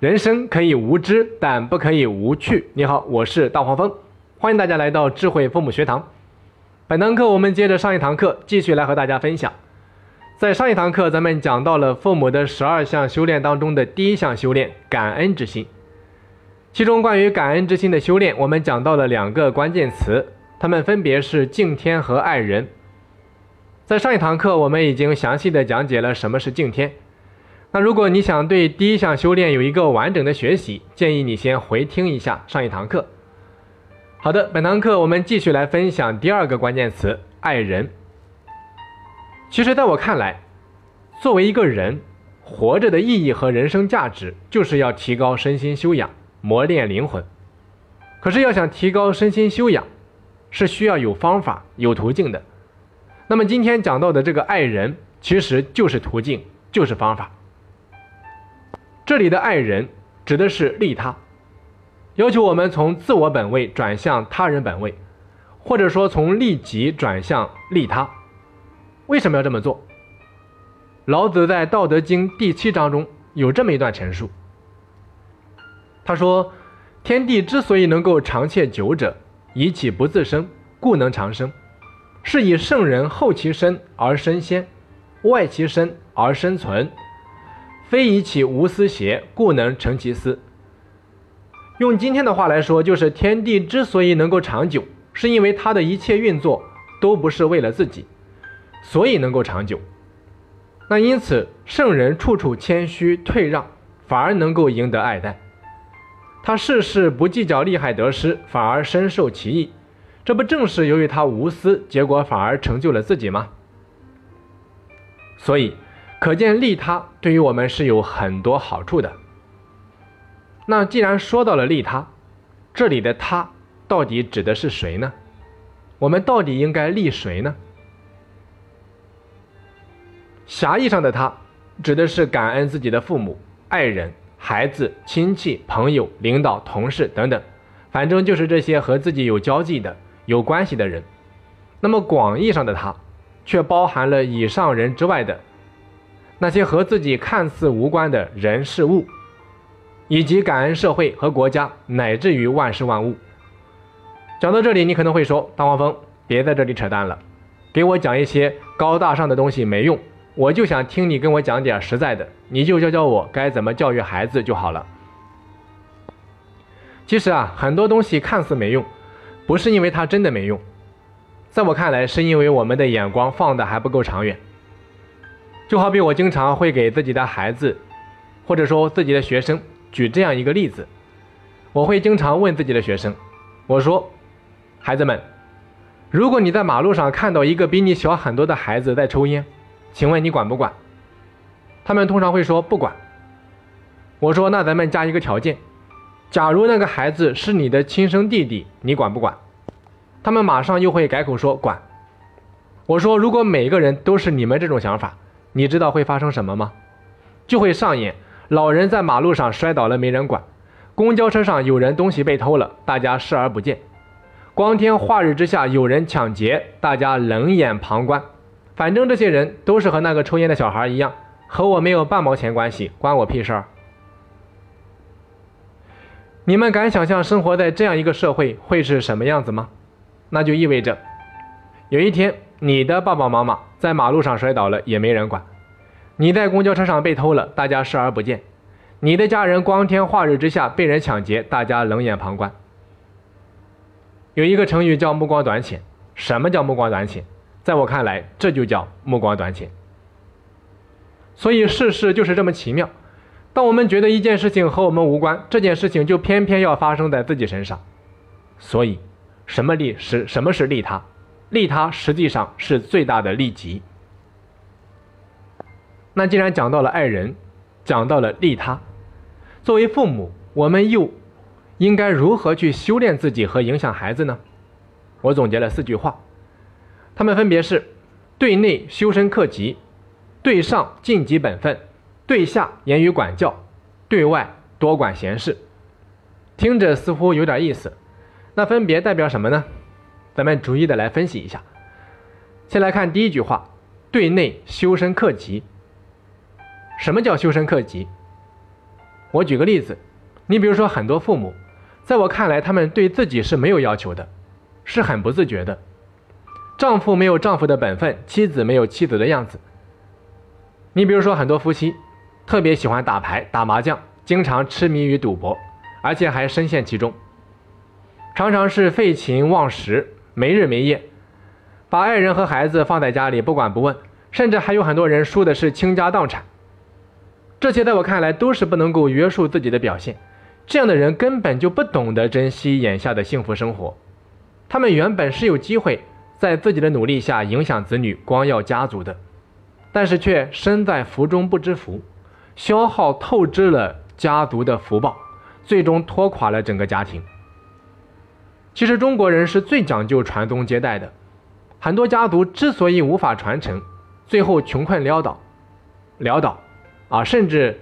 人生可以无知，但不可以无趣。你好，我是大黄蜂，欢迎大家来到智慧父母学堂。本堂课我们接着上一堂课，继续来和大家分享。在上一堂课，咱们讲到了父母的十二项修炼当中的第一项修炼——感恩之心。其中关于感恩之心的修炼，我们讲到了两个关键词，它们分别是敬天和爱人。在上一堂课，我们已经详细的讲解了什么是敬天。那如果你想对第一项修炼有一个完整的学习，建议你先回听一下上一堂课。好的，本堂课我们继续来分享第二个关键词——爱人。其实，在我看来，作为一个人，活着的意义和人生价值，就是要提高身心修养，磨练灵魂。可是，要想提高身心修养，是需要有方法、有途径的。那么今天讲到的这个爱人，其实就是途径，就是方法。这里的爱人指的是利他，要求我们从自我本位转向他人本位，或者说从利己转向利他。为什么要这么做？老子在《道德经》第七章中有这么一段陈述，他说：“天地之所以能够长且久者，以其不自生，故能长生。”是以圣人后其身而身先，外其身而身存，非以其无私邪，故能成其私。用今天的话来说，就是天地之所以能够长久，是因为它的一切运作都不是为了自己，所以能够长久。那因此，圣人处处谦虚退让，反而能够赢得爱戴。他事事不计较利害得失，反而深受其益。这不正是由于他无私，结果反而成就了自己吗？所以，可见利他对于我们是有很多好处的。那既然说到了利他，这里的他到底指的是谁呢？我们到底应该利谁呢？狭义上的他，指的是感恩自己的父母、爱人、孩子、亲戚、朋友、领导、同事等等，反正就是这些和自己有交际的。有关系的人，那么广义上的他，却包含了以上人之外的那些和自己看似无关的人事物，以及感恩社会和国家，乃至于万事万物。讲到这里，你可能会说：“大黄蜂，别在这里扯淡了，给我讲一些高大上的东西没用，我就想听你跟我讲点实在的，你就教教我该怎么教育孩子就好了。”其实啊，很多东西看似没用。不是因为它真的没用，在我看来，是因为我们的眼光放的还不够长远。就好比我经常会给自己的孩子，或者说自己的学生举这样一个例子，我会经常问自己的学生，我说：“孩子们，如果你在马路上看到一个比你小很多的孩子在抽烟，请问你管不管？”他们通常会说不管。我说：“那咱们加一个条件。”假如那个孩子是你的亲生弟弟，你管不管？他们马上又会改口说管。我说，如果每个人都是你们这种想法，你知道会发生什么吗？就会上演老人在马路上摔倒了没人管，公交车上有人东西被偷了，大家视而不见；光天化日之下有人抢劫，大家冷眼旁观。反正这些人都是和那个抽烟的小孩一样，和我没有半毛钱关系，关我屁事儿。你们敢想象生活在这样一个社会会是什么样子吗？那就意味着，有一天你的爸爸妈妈在马路上摔倒了也没人管，你在公交车上被偷了，大家视而不见，你的家人光天化日之下被人抢劫，大家冷眼旁观。有一个成语叫目光短浅，什么叫目光短浅？在我看来，这就叫目光短浅。所以世事就是这么奇妙。当我们觉得一件事情和我们无关，这件事情就偏偏要发生在自己身上。所以，什么利是什么是利他？利他实际上是最大的利己。那既然讲到了爱人，讲到了利他，作为父母，我们又应该如何去修炼自己和影响孩子呢？我总结了四句话，他们分别是：对内修身克己，对上尽己本分。对下言语管教，对外多管闲事，听着似乎有点意思。那分别代表什么呢？咱们逐一的来分析一下。先来看第一句话：对内修身克己。什么叫修身克己？我举个例子，你比如说很多父母，在我看来，他们对自己是没有要求的，是很不自觉的。丈夫没有丈夫的本分，妻子没有妻子的样子。你比如说很多夫妻，特别喜欢打牌、打麻将，经常痴迷于赌博，而且还深陷其中，常常是废寝忘食，没日没夜，把爱人和孩子放在家里不管不问，甚至还有很多人输的是倾家荡产。这些在我看来都是不能够约束自己的表现，这样的人根本就不懂得珍惜眼下的幸福生活。他们原本是有机会在自己的努力下影响子女、光耀家族的，但是却身在福中不知福，消耗透支了家族的福报，最终拖垮了整个家庭。其实中国人是最讲究传宗接代的，很多家族之所以无法传承，最后穷困潦倒，潦倒。啊，甚至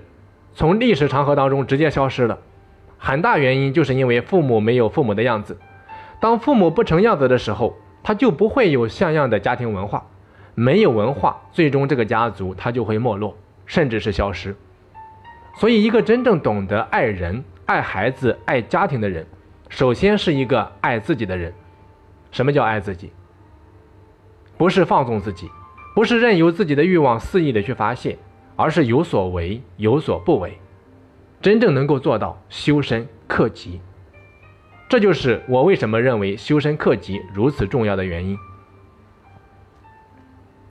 从历史长河当中直接消失了，很大原因就是因为父母没有父母的样子。当父母不成样子的时候，他就不会有像样的家庭文化，没有文化，最终这个家族他就会没落，甚至是消失。所以，一个真正懂得爱人、爱孩子、爱家庭的人，首先是一个爱自己的人。什么叫爱自己？不是放纵自己，不是任由自己的欲望肆意的去发泄。而是有所为，有所不为，真正能够做到修身克己，这就是我为什么认为修身克己如此重要的原因。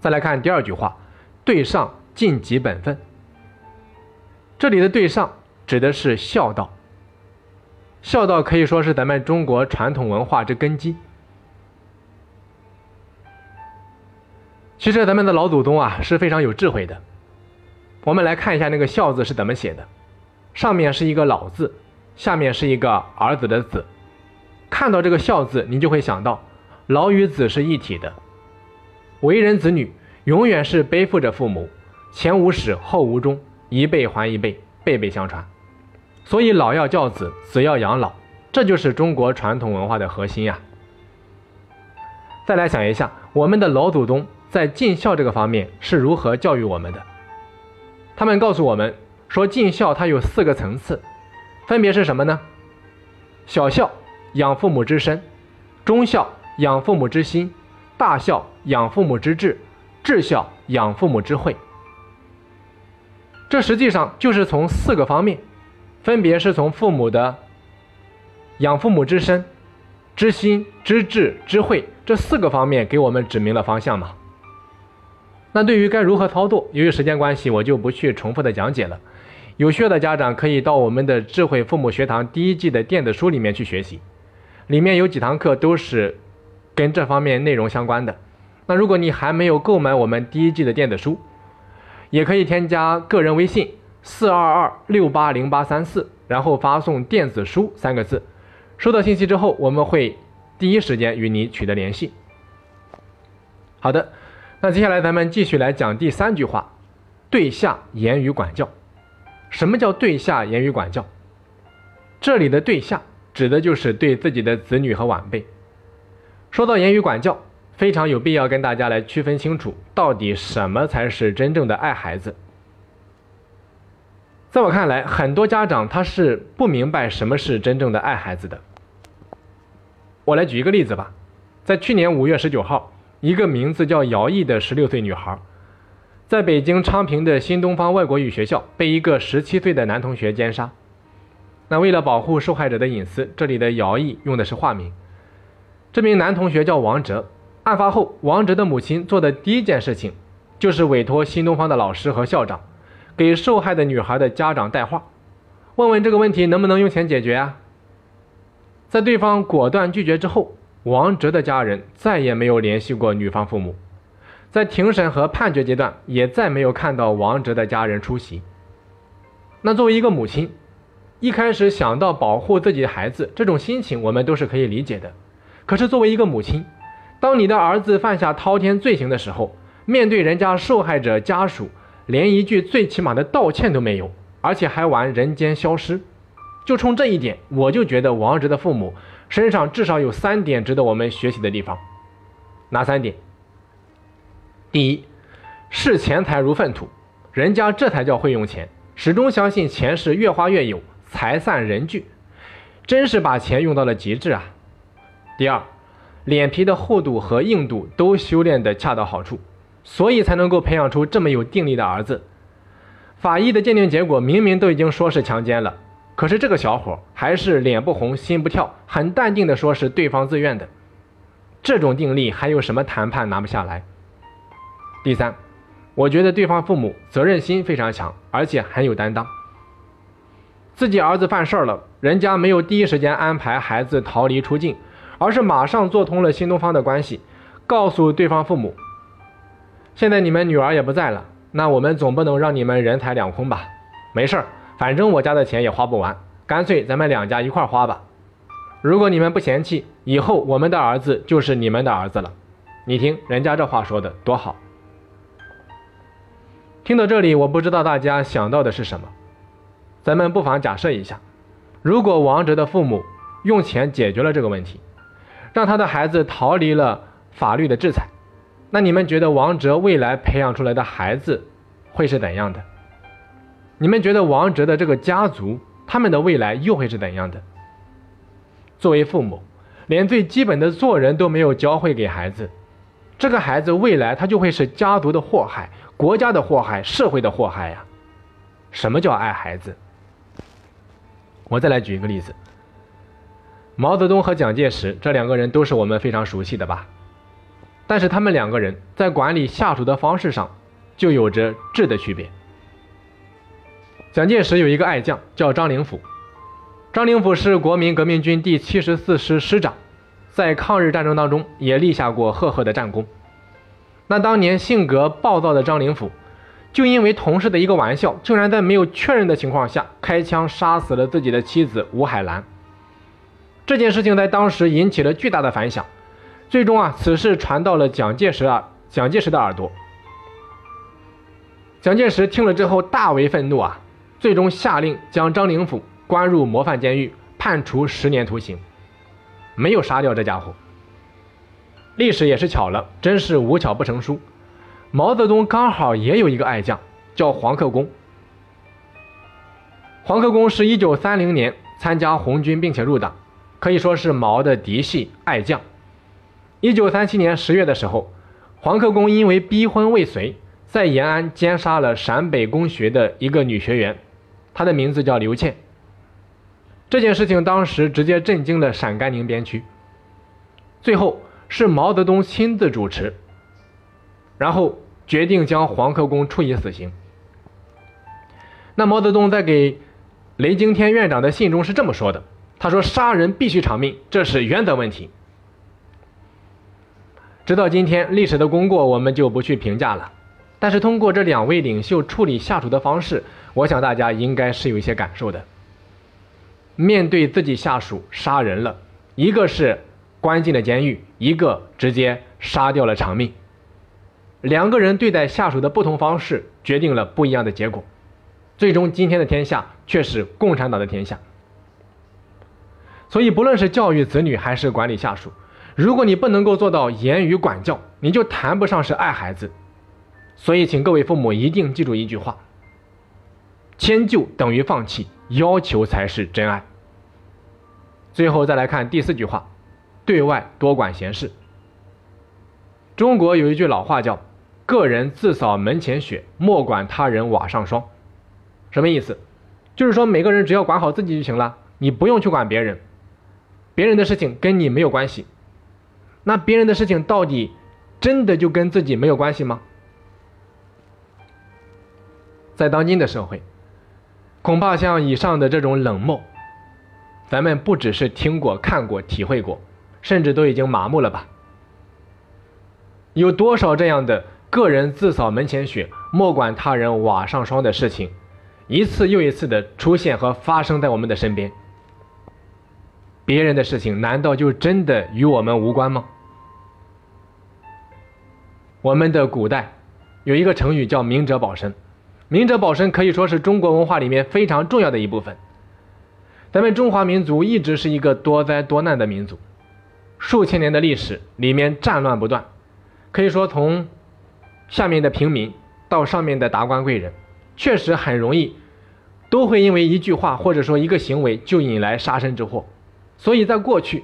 再来看第二句话，“对上尽己本分”。这里的“对上”指的是孝道。孝道可以说是咱们中国传统文化之根基。其实咱们的老祖宗啊是非常有智慧的。我们来看一下那个“孝”字是怎么写的，上面是一个“老”字，下面是一个儿子的“子”。看到这个“孝”字，你就会想到，老与子是一体的。为人子女，永远是背负着父母，前无始，后无终，一辈还一辈，辈辈相传。所以老要教子，子要养老，这就是中国传统文化的核心呀。再来想一下，我们的老祖宗在尽孝这个方面是如何教育我们的？他们告诉我们说，尽孝它有四个层次，分别是什么呢？小孝养父母之身，中孝养父母之心，大孝养父母之志，至孝养父母之慧。这实际上就是从四个方面，分别是从父母的养父母之身、之心、之智、之慧这四个方面给我们指明了方向嘛。那对于该如何操作，由于时间关系，我就不去重复的讲解了。有需要的家长可以到我们的智慧父母学堂第一季的电子书里面去学习，里面有几堂课都是跟这方面内容相关的。那如果你还没有购买我们第一季的电子书，也可以添加个人微信四二二六八零八三四，然后发送“电子书”三个字，收到信息之后，我们会第一时间与你取得联系。好的。那接下来咱们继续来讲第三句话，对下言语管教。什么叫对下言语管教？这里的对下指的就是对自己的子女和晚辈。说到言语管教，非常有必要跟大家来区分清楚，到底什么才是真正的爱孩子。在我看来，很多家长他是不明白什么是真正的爱孩子的。我来举一个例子吧，在去年五月十九号。一个名字叫姚毅的十六岁女孩，在北京昌平的新东方外国语学校被一个十七岁的男同学奸杀。那为了保护受害者的隐私，这里的姚毅用的是化名。这名男同学叫王哲。案发后，王哲的母亲做的第一件事情，就是委托新东方的老师和校长，给受害的女孩的家长带话，问问这个问题能不能用钱解决啊？在对方果断拒绝之后。王哲的家人再也没有联系过女方父母，在庭审和判决阶段也再没有看到王哲的家人出席。那作为一个母亲，一开始想到保护自己的孩子，这种心情我们都是可以理解的。可是作为一个母亲，当你的儿子犯下滔天罪行的时候，面对人家受害者家属，连一句最起码的道歉都没有，而且还玩人间消失，就冲这一点，我就觉得王哲的父母。身上至少有三点值得我们学习的地方，哪三点？第一，视钱财如粪土，人家这才叫会用钱，始终相信钱是越花越有，财散人聚，真是把钱用到了极致啊。第二，脸皮的厚度和硬度都修炼的恰到好处，所以才能够培养出这么有定力的儿子。法医的鉴定结果明明都已经说是强奸了，可是这个小伙还是脸不红心不跳，很淡定的说是对方自愿的。这种定力还有什么谈判拿不下来？第三，我觉得对方父母责任心非常强，而且很有担当。自己儿子犯事儿了，人家没有第一时间安排孩子逃离出境，而是马上做通了新东方的关系，告诉对方父母：现在你们女儿也不在了，那我们总不能让你们人财两空吧？没事儿，反正我家的钱也花不完，干脆咱们两家一块花吧。如果你们不嫌弃，以后我们的儿子就是你们的儿子了。你听人家这话说的多好。听到这里，我不知道大家想到的是什么。咱们不妨假设一下，如果王哲的父母用钱解决了这个问题，让他的孩子逃离了法律的制裁，那你们觉得王哲未来培养出来的孩子会是怎样的？你们觉得王哲的这个家族，他们的未来又会是怎样的？作为父母，连最基本的做人都没有教会给孩子，这个孩子未来他就会是家族的祸害、国家的祸害、社会的祸害呀！什么叫爱孩子？我再来举一个例子，毛泽东和蒋介石这两个人都是我们非常熟悉的吧？但是他们两个人在管理下属的方式上就有着质的区别。蒋介石有一个爱将叫张灵甫。张灵甫是国民革命军第七十四师师长，在抗日战争当中也立下过赫赫的战功。那当年性格暴躁的张灵甫，就因为同事的一个玩笑，竟然在没有确认的情况下开枪杀死了自己的妻子吴海兰。这件事情在当时引起了巨大的反响，最终啊，此事传到了蒋介石啊，蒋介石的耳朵。蒋介石听了之后大为愤怒啊，最终下令将张灵甫。关入模范监狱，判处十年徒刑，没有杀掉这家伙。历史也是巧了，真是无巧不成书。毛泽东刚好也有一个爱将，叫黄克功。黄克功是一九三零年参加红军，并且入党，可以说是毛的嫡系爱将。一九三七年十月的时候，黄克功因为逼婚未遂，在延安奸杀了陕北工学的一个女学员，她的名字叫刘倩。这件事情当时直接震惊了陕甘宁边区，最后是毛泽东亲自主持，然后决定将黄克功处以死刑。那毛泽东在给雷惊天院长的信中是这么说的：“他说杀人必须偿命，这是原则问题。”直到今天，历史的功过我们就不去评价了，但是通过这两位领袖处理下属的方式，我想大家应该是有一些感受的。面对自己下属杀人了，一个是关进了监狱，一个直接杀掉了偿命。两个人对待下属的不同方式，决定了不一样的结果。最终，今天的天下却是共产党的天下。所以，不论是教育子女还是管理下属，如果你不能够做到言语管教，你就谈不上是爱孩子。所以，请各位父母一定记住一句话：迁就等于放弃。要求才是真爱。最后再来看第四句话：对外多管闲事。中国有一句老话叫“个人自扫门前雪，莫管他人瓦上霜”。什么意思？就是说每个人只要管好自己就行了，你不用去管别人，别人的事情跟你没有关系。那别人的事情到底真的就跟自己没有关系吗？在当今的社会。恐怕像以上的这种冷漠，咱们不只是听过、看过、体会过，甚至都已经麻木了吧？有多少这样的个人自扫门前雪，莫管他人瓦上霜的事情，一次又一次的出现和发生在我们的身边？别人的事情难道就真的与我们无关吗？我们的古代有一个成语叫“明哲保身”。明哲保身可以说是中国文化里面非常重要的一部分。咱们中华民族一直是一个多灾多难的民族，数千年的历史里面战乱不断，可以说从下面的平民到上面的达官贵人，确实很容易都会因为一句话或者说一个行为就引来杀身之祸。所以在过去，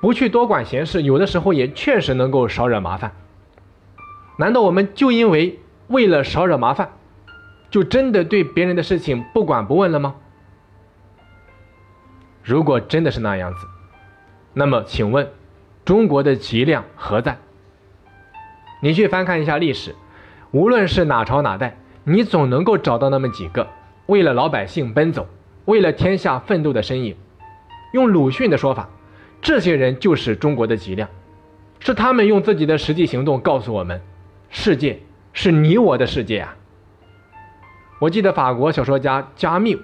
不去多管闲事，有的时候也确实能够少惹麻烦。难道我们就因为为了少惹麻烦，就真的对别人的事情不管不问了吗？如果真的是那样子，那么请问，中国的脊梁何在？你去翻看一下历史，无论是哪朝哪代，你总能够找到那么几个为了老百姓奔走、为了天下奋斗的身影。用鲁迅的说法，这些人就是中国的脊梁，是他们用自己的实际行动告诉我们：世界是你我的世界啊！我记得法国小说家加缪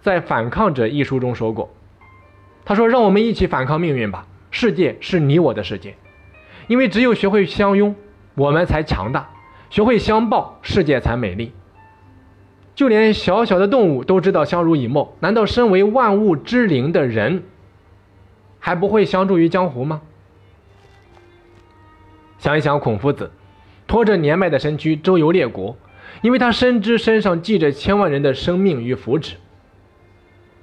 在《反抗者》一书中说过，他说：“让我们一起反抗命运吧，世界是你我的世界，因为只有学会相拥。”我们才强大，学会相抱，世界才美丽。就连小小的动物都知道相濡以沫，难道身为万物之灵的人，还不会相助于江湖吗？想一想，孔夫子拖着年迈的身躯周游列国，因为他深知身上系着千万人的生命与福祉。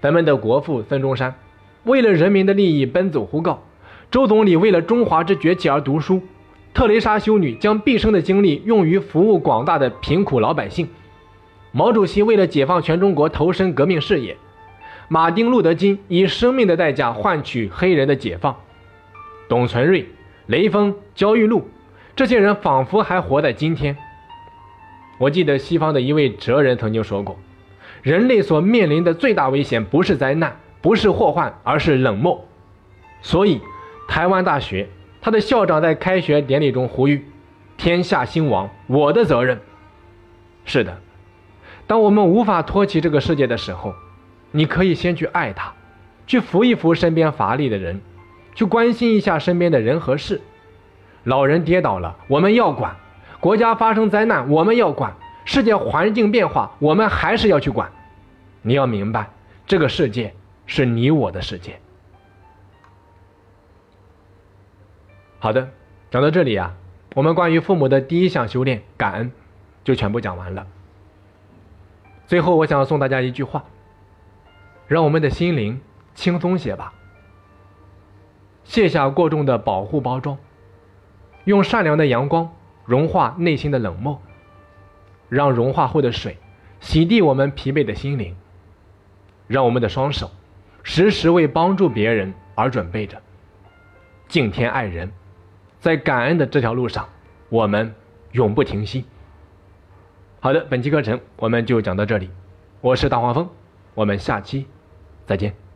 咱们的国父孙中山为了人民的利益奔走呼告，周总理为了中华之崛起而读书。特蕾莎修女将毕生的精力用于服务广大的贫苦老百姓，毛主席为了解放全中国投身革命事业，马丁·路德·金以生命的代价换取黑人的解放，董存瑞、雷锋、焦裕禄，这些人仿佛还活在今天。我记得西方的一位哲人曾经说过，人类所面临的最大危险不是灾难，不是祸患，而是冷漠。所以，台湾大学。他的校长在开学典礼中呼吁：“天下兴亡，我的责任。”是的，当我们无法托起这个世界的时候，你可以先去爱他，去扶一扶身边乏力的人，去关心一下身边的人和事。老人跌倒了，我们要管；国家发生灾难，我们要管；世界环境变化，我们还是要去管。你要明白，这个世界是你我的世界。好的，讲到这里啊，我们关于父母的第一项修炼感恩，就全部讲完了。最后，我想送大家一句话：让我们的心灵轻松些吧，卸下过重的保护包装，用善良的阳光融化内心的冷漠，让融化后的水洗涤我们疲惫的心灵，让我们的双手时时为帮助别人而准备着，敬天爱人。在感恩的这条路上，我们永不停息。好的，本期课程我们就讲到这里，我是大黄蜂，我们下期再见。